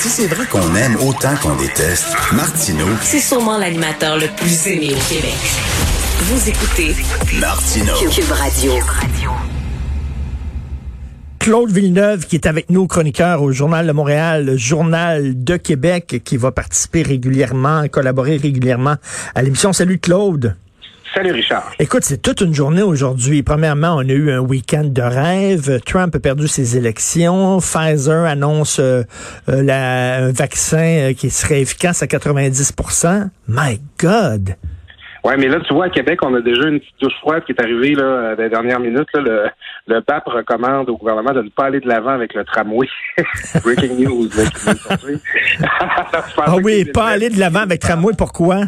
Si c'est vrai qu'on aime autant qu'on déteste, Martineau, C'est sûrement l'animateur le plus aimé au Québec. Vous écoutez Martineau. Cube Radio. Claude Villeneuve, qui est avec nous, chroniqueur au Journal de Montréal, le Journal de Québec, qui va participer régulièrement, collaborer régulièrement à l'émission. Salut Claude. Salut Richard. Écoute, c'est toute une journée aujourd'hui. Premièrement, on a eu un week-end de rêve. Trump a perdu ses élections. Pfizer annonce euh, euh, la- un vaccin euh, qui serait efficace à 90% My God! Ouais, mais là, tu vois, à Québec, on a déjà une petite douche froide qui est arrivée là, dans les dernières minutes. Là, le, le BAP recommande au gouvernement de ne pas aller de l'avant avec le tramway. Breaking news. Là, Ah oui, pas aller de l'avant avec tramway. Pourquoi?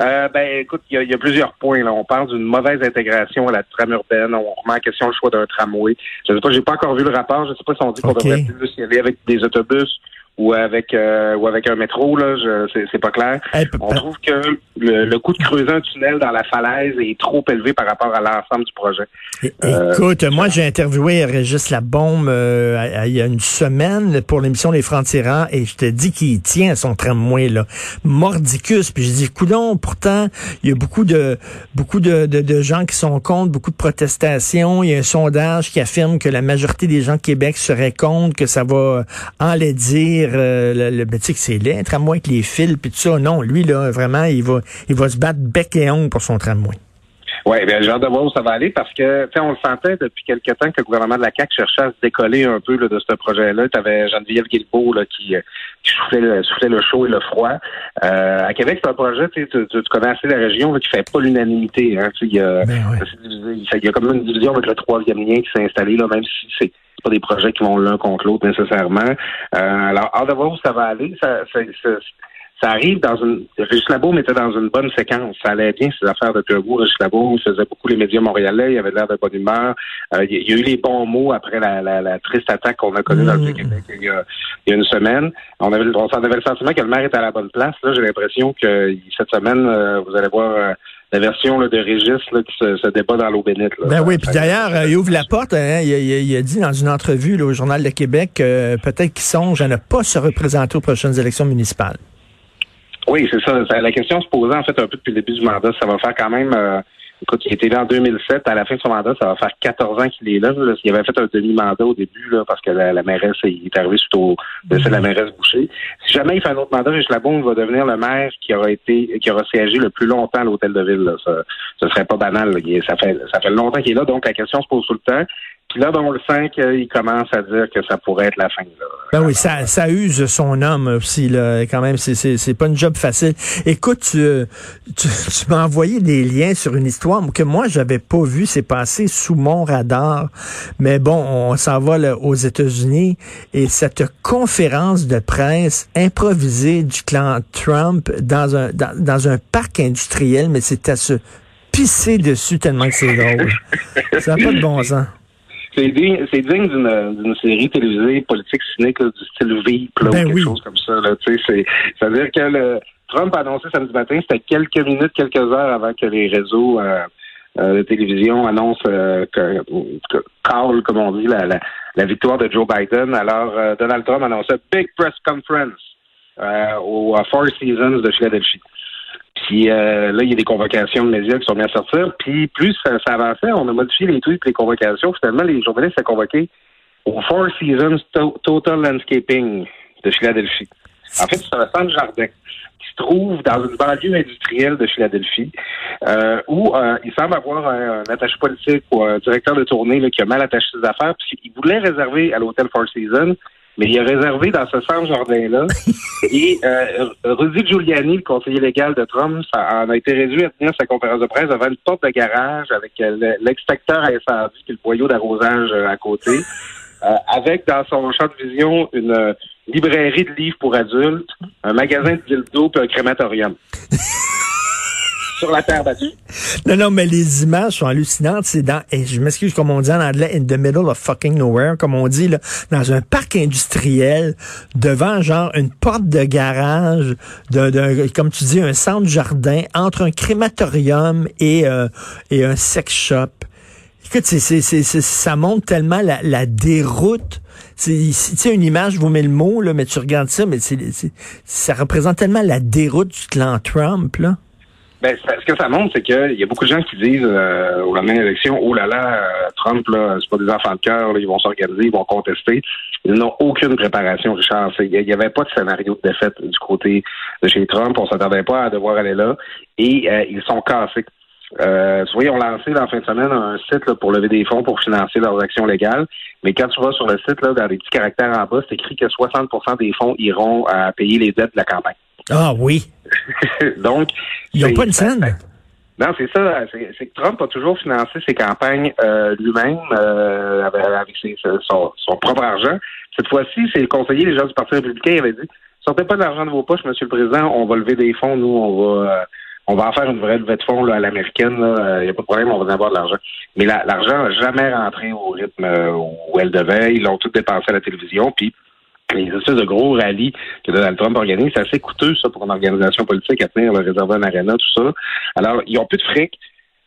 Euh, ben, écoute, il y, a- il y a plusieurs points. Là. On parle d'une mauvaise intégration à la trame urbaine. On remet en question le choix d'un tramway. Je sais pas, j'ai pas encore vu le rapport. Je sais pas si on dit qu'on devrait plus y aller avec des autobus ou avec euh, ou avec un métro. Là, je, c'est, c'est pas clair. Eh, On trouve que le, le coût de creuser un tunnel dans la falaise est trop élevé par rapport à l'ensemble du projet. É- Euh, Écoute, moi j'ai interviewé Régis Labombe euh, à- à- il y a une semaine pour l'émission Les Francs-Tirants et je te dis qu'il tient son tramway là, mordicus. Puis je dis, coudon, pourtant il y a beaucoup de beaucoup de, de, de gens qui sont contre, beaucoup de protestations. Il y a un sondage qui affirme que la majorité des gens de Québec seraient contre, que ça va enlaidir euh, le, le que c'est laid, un tramway avec les fils puis tout ça. Non, lui là vraiment il va il va se battre bec et ongle pour son tramway. Oui, bien, j'ai hâte de voir où ça va aller parce que, tu sais, on le sentait depuis quelque temps que le gouvernement de la CAQ cherchait à se décoller un peu là, de ce projet-là. Tu avais Geneviève Guilbeault là, qui, euh, qui soufflait, le, soufflait le chaud et le froid. Euh, à Québec, c'est un projet, tu, sais, tu, tu connais assez la région, là, qui fait pas l'unanimité. Hein, Tu sais, il il y a comme une division avec le troisième lien qui s'est installé, là, même si c'est pas des projets qui vont l'un contre l'autre nécessairement. Euh, alors, hâte de voir où ça va aller. Ça, ça, ça, ça arrive dans une. Régis Labaume était dans une bonne séquence. Ça allait bien, ces affaires depuis un bout. Régis Labaume il faisait beaucoup les médias montréalais. Il avait l'air de bonne humeur. Euh, il y a- eu les bons mots après la, la, la triste attaque qu'on a connue dans le Mm. Vieux-Québec il y, a, il y a une semaine. On avait, on s'en avait le sentiment que le maire était à la bonne place. Là, j'ai l'impression que cette semaine, euh, vous allez voir euh, la version là, de Régis là, qui se, se débat dans l'eau bénite. là. Ben oui, puis d'ailleurs, euh, il ouvre la porte. hein, il, a- il a- il a dit dans une entrevue au Journal de Québec que peut-être qu'il songe à ne pas se représenter aux prochaines élections municipales. Oui, c'est ça. La question se posait en fait un peu depuis le début du mandat. Ça va faire quand même. euh, écoute, il était là en 2007. À la fin de son mandat, ça va faire 14 ans qu'il est là. Il avait fait un demi-mandat au début là, parce que la, mairesse est arrivé suite au de la mairesse Boucher. Si jamais il fait un autre mandat, Rich Labaume va devenir le maire qui aura été qui aura siégé le plus longtemps à l'hôtel de ville. Là. Ça, ce serait pas banal. ça fait ça fait longtemps qu'il est là, donc la question se pose tout le temps. Là, on le sent qu'il commence à dire que ça pourrait être la fin. Là. Ben oui, ça, ça use son homme aussi, là, quand même. C'est, pas une job facile. Écoute, tu, tu, m'as envoyé des liens sur une histoire que moi, j'avais pas vu. C'est passé sous mon radar. Mais bon, on s'en va aux États-Unis et cette conférence de presse improvisée du clan Trump dans un, dans, dans un parc industriel, mais c'est à se pisser dessus tellement que c'est drôle. Ça n'a pas de bon sens. C'est digne, c'est digne d'une, d'une série télévisée politique cynique là, du style Veep là, Ben ou quelque oui. chose comme ça. Là, tu sais, c'est, c'est-à-dire que le, Trump a annoncé samedi matin, c'était quelques minutes, quelques heures avant que les réseaux euh, euh, de télévision annoncent euh, que, que call, comme on dit, la, la, la victoire de Joe Biden. Alors, euh, Donald Trump annonçait Big Press Conference au Four Seasons de Philadelphie. Puis euh, là, il y a des convocations de médias qui sont bien sortir. Puis plus ça, ça avançait, on a modifié les tweets, les convocations. Finalement, les journalistes sont convoqués au Four Seasons To- Total Landscaping de Philadelphie. En fait, c'est un centre jardin qui se trouve dans une banlieue industrielle de Philadelphie, euh, où euh, il semble avoir un, attaché politique ou un directeur de tournée qui a mal attaché ses affaires, puisqu'il voulait réserver à l'hôtel Four Seasons, mais il a réservé dans ce centre jardin-là. Et euh, Rudy Giuliani, le conseiller légal de Trump, ça en a été réduit à tenir sa conférence de presse devant une porte de garage avec euh, le- l'extracteur à incendie puis le boyau d'arrosage euh, à côté. euh, avec dans son champ de vision une euh, librairie de livres pour adultes, un magasin de dildo puis un crématorium. Sur la terre battue. Non, non, mais les images sont hallucinantes. C'est dans, je m'excuse comme on dit en anglais, in the middle of fucking nowhere, comme on dit, là, dans un parc industriel, devant genre une porte de garage, d'un, d'un- comme tu dis, un centre jardin, entre un crématorium et, euh, et un sex shop. Écoute, c'est, c'est, c'est, ça montre tellement la, la déroute. Tu sais, une image vous met le mot, là, mais tu regardes ça, mais c'est- ça représente tellement la déroute du clan Trump, là. Ben, ce que ça montre, c'est qu'il y a beaucoup de gens qui disent euh, au lendemain de l'élection, oh là là, euh, Trump, là, c'est pas des enfants de cœur, ils vont s'organiser, ils vont contester. Ils n'ont aucune préparation, Richard. Il n'y avait pas de scénario de défaite du côté de chez Trump. On s'attendait pas à devoir aller là. Et euh, ils sont cassés. Euh, tu vois, ils ont lancé la fin de semaine un site là, pour lever des fonds pour financer leurs actions légales. Mais quand tu vas sur le site, là, dans les petits caractères en bas, c'est écrit que 60% des fonds iront à payer les dettes de la campagne. Ah oui. Donc, Ils n'ont pas une scène? non, c'est ça. C'est que Trump a toujours financé ses campagnes euh, lui-même euh, avec, ses- son, son propre argent. Cette fois-ci, c'est le conseiller, les gens du Parti républicain, il avait dit sortez pas de l'argent de vos poches, Monsieur le Président, on va lever des fonds, nous, on va euh, on va en faire une vraie levée de fonds là, à l'américaine. Il n'y a pas de problème, on va en avoir de l'argent. Mais la- l'argent n'a jamais rentré au rythme où elle devait. Ils l'ont tout dépensé à la télévision. Puis les espèces de gros rallyes que Donald Trump organise, c'est assez coûteux, ça, pour une organisation politique à tenir, le réservé en arena, tout ça. Alors, ils ont plus de fric.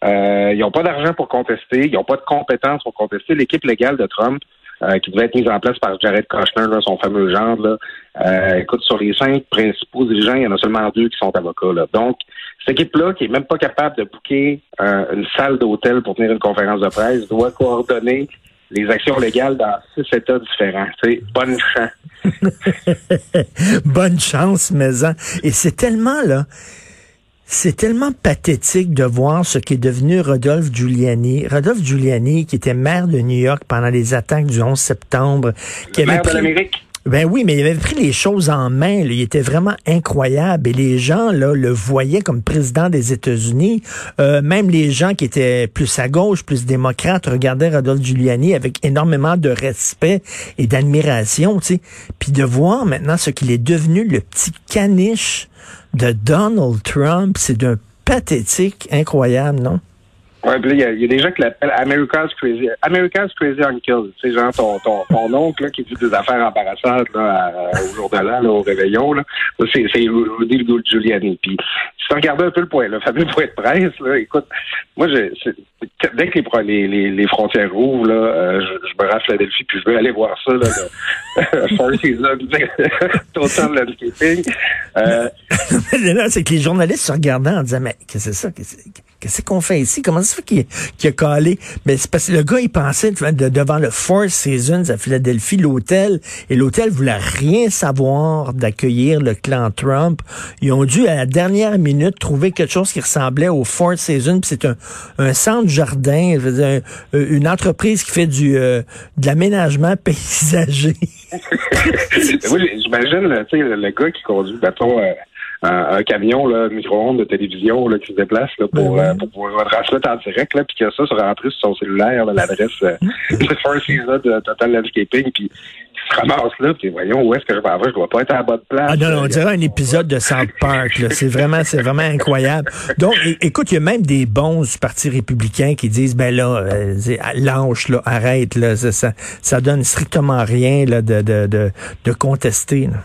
Euh, ils n'ont pas d'argent pour contester. Ils n'ont pas de compétences pour contester. L'équipe légale de Trump, euh, qui devait être mise en place par Jared Kushner, là, son fameux genre, là, euh, écoute, sur les cinq principaux dirigeants, il y en a seulement deux qui sont avocats. Là. Donc, cette équipe-là, qui est même pas capable de booker euh, une salle d'hôtel pour tenir une conférence de presse, doit coordonner les actions légales dans six États différents. C'est bonne chance. Bonne chance, maison. Et c'est tellement, là, c'est tellement pathétique de voir ce qui est devenu Rodolphe Giuliani. Rodolphe Giuliani, qui était maire de New York pendant les attaques du 11 septembre, qui avait maire de pris- l'Amérique. Ben oui, mais il avait pris les choses en main. Il était vraiment incroyable. Et les gens là le voyaient comme président des États-Unis. Euh, même les gens qui étaient plus à gauche, plus démocrates, regardaient Rodolphe Giuliani avec énormément de respect et d'admiration. Puis de voir maintenant ce qu'il est devenu, le petit caniche de Donald Trump, c'est d'un pathétique incroyable, non? Ouais, il y a- des gens qui l'appellent America's Crazy, America's Crazy Uncle. Sais, genre ton, ton, oncle là, qui dit des affaires embarrassantes là, à- au jour de l'an, au réveillon. Là. C'est, c'est Rudy Giuliani. Puis si tu regardes un peu le point, le fameux point de presse, là, écoute, moi, je, c'est- dès que les, les, les, les frontières ouvrent, là, euh, je, je me rends à Philadelphie, puis je veux aller voir ça, là, le Total Landscaping. Euh, c'est que les journalistes se regardaient en disant, mais qu'est-ce que c'est ça? Qu'est-ce qu'est-ce qu'on fait ici? Comment ça fait qu'il qu'il a collé? Mais c'est parce que le gars, il pensait de- de- devant le Four Seasons à Philadelphie, l'hôtel, et l'hôtel voulait rien savoir d'accueillir le clan Trump. Ils ont dû, à la dernière minute, trouver quelque chose qui ressemblait au Four Seasons, c'est un, un centre jardin, une entreprise qui fait du euh, de l'aménagement paysager. oui, j'imagine, le, le gars qui conduit, mettons, euh, un, un camion, là, un micro-ondes de télévision, là, qui se déplace, là, pour, Ben oui. euh, pour pouvoir transmettre en direct, là, puis que ça se rentre sur son cellulaire, l'adresse, euh, de Four Seasons de Total Landscaping, puis il se ramasse là, puis voyons, où est-ce que je vais? Avoir? Je dois pas être à la bonne place. Ah non, non, on dirait un épisode de South Park. C'est vraiment, c'est vraiment incroyable. Donc, écoute, il y a même des bons du Parti républicain qui disent, ben là, euh, ah, lâche, là, arrête, là, ça, ça, ça donne strictement rien là, de, de, de, de contester. là.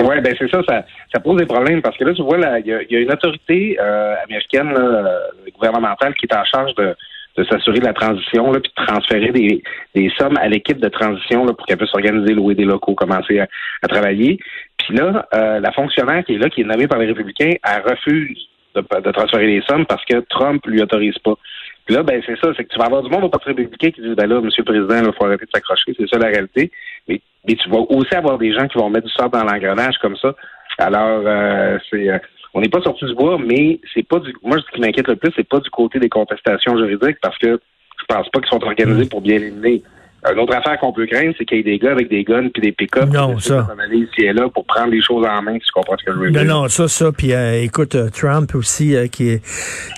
Oui, ben c'est ça, ça, ça pose des problèmes parce que là, tu vois, il y, y a une autorité euh, américaine, là, euh, gouvernementale, qui est en charge de, de s'assurer de la transition, là, puis de transférer des, des sommes à l'équipe de transition là, pour qu'elle puisse s'organiser, louer des locaux, commencer à, à travailler. Puis là, euh, la fonctionnaire qui est là, qui est nommée par les républicains, elle refuse de, de transférer les sommes parce que Trump lui autorise pas. Puis là, ben c'est ça, c'est que tu vas avoir du monde au Parti républicain qui dit ben là, Monsieur le Président, il faut arrêter de s'accrocher, c'est ça la réalité. Mais, mais tu vas aussi avoir des gens qui vont mettre du sort dans l'engrenage comme ça. Alors, euh, c'est euh, on n'est pas sorti du bois, mais c'est pas du moi ce qui m'inquiète le plus, c'est pas du côté des contestations juridiques parce que je pense pas qu'ils sont organisés pour bien les mener. Une autre affaire qu'on peut craindre, c'est qu'il y ait des gars avec des guns puis des pick-up Non, ça. ici et là pour prendre les choses en main, si tu comprends ce que je veux dire. non, ça, ça. Puis euh, écoute, euh, Trump aussi, euh, qui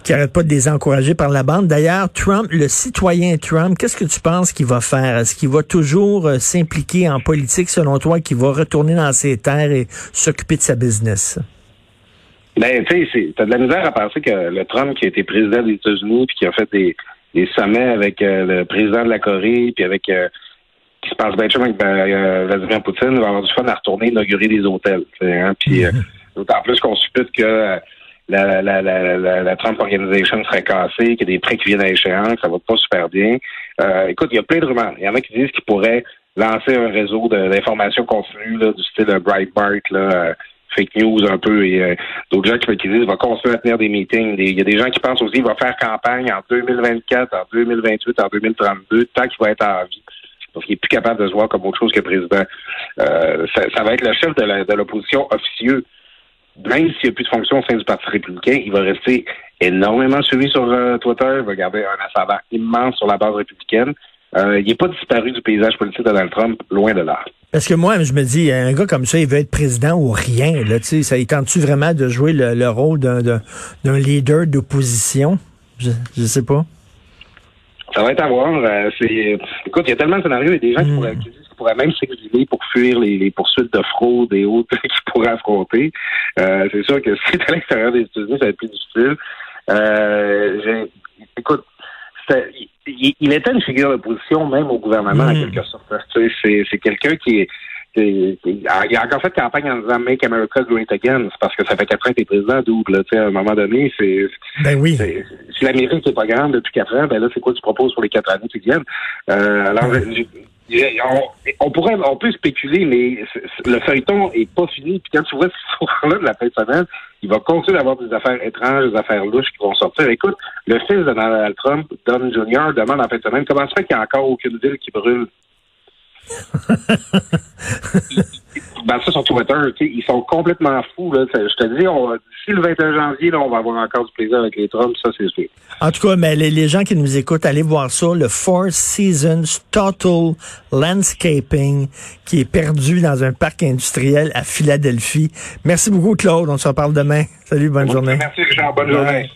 qui arrête pas de les encourager par la bande. D'ailleurs, Trump, le citoyen Trump, qu'est-ce que tu penses qu'il va faire? Est-ce qu'il va toujours s'impliquer en politique, selon toi, qu'il va retourner dans ses terres et s'occuper de sa business? Ben, tu sais, t'as de la misère à penser que le Trump qui a été président des États-Unis puis qui a fait des, des sommets avec euh, le président de la Corée puis avec euh, qui se passe bien avec ben, euh, Vladimir Poutine va avoir du fun à retourner inaugurer des hôtels. Hein, puis euh, d'autant plus qu'on suppute que la, la, la, la, la Trump Organization serait cassée, qu'il y a des prêts qui viennent à échéance, que ça va pas super bien. Euh, écoute, il y a plein de rumeurs. Il y en a qui disent qu'ils pourraient lancer un réseau d'information continue là, du style Breitbart, là, euh, fake news un peu, et euh, d'autres gens qui, disent qu'il va continuer à tenir des meetings. Il y a des gens qui pensent aussi qu'il va faire campagne en 2024, en 2028, en 2032, tant qu'il va être en vie. Parce qu'il est plus capable de se voir comme autre chose que président. Euh, ça, va être le chef de l'opposition officieux même s'il n'y a plus de fonction au sein du Parti républicain, il va rester énormément suivi sur euh, Twitter. Il va garder un ascendant immense sur la base républicaine. Il n'est pas disparu du paysage politique de Donald Trump, loin de là. Parce que moi, je me dis, un gars comme ça, il veut être président ou rien. Là, tu sais, ça il tente-tu vraiment de jouer le, le rôle d'un, leader d'opposition? Je, je sais pas. Ça va être à voir. Euh, écoute, il y a tellement de scénarios. Il y a des gens qui, pourraient, qui disent qu'ils pourraient même s'exiler pour fuir les, les poursuites de fraude et autres qu'ils pourraient affronter. Euh, c'est sûr que si c'est à l'extérieur des États-Unis, ça va être plus difficile. Euh, écoute, il, il était une figure d'opposition même au gouvernement, en Mm. quelque sorte. Sais, C'est, quelqu'un qui est il a encore fait campagne en disant Make America Great Again. C'est parce que ça fait quatre ans que t'es président, double. À un moment donné, c'est, Ben oui. si l'Amérique n'est pas grande depuis quatre ans, ben là, c'est quoi tu proposes pour les quatre années qui viennent? Euh, alors, j'ai- on, on pourrait, on peut spéculer, mais le feuilleton est pas fini. Puis quand tu vois ce soir-là de la fin de semaine, il va continuer d'avoir des affaires étranges, des affaires louches qui vont sortir. Écoute, le fils de Donald Trump, Don Jr., demande en fin de semaine comment ça fait qu'il n'y a encore aucune ville qui brûle? ben ça sur Twitter, ils sont complètement fous. Là. Je te dis, on, d'ici le 21 janvier, là, on va avoir encore du plaisir avec les Trumps, ça c'est sûr. En tout cas, mais les, les gens qui nous écoutent, allez voir ça, le Four Seasons Total Landscaping, qui est perdu dans un parc industriel à Philadelphie. Merci beaucoup, Claude. On se reparle demain. Salut, bonne journée. Merci Richard, bonne journée.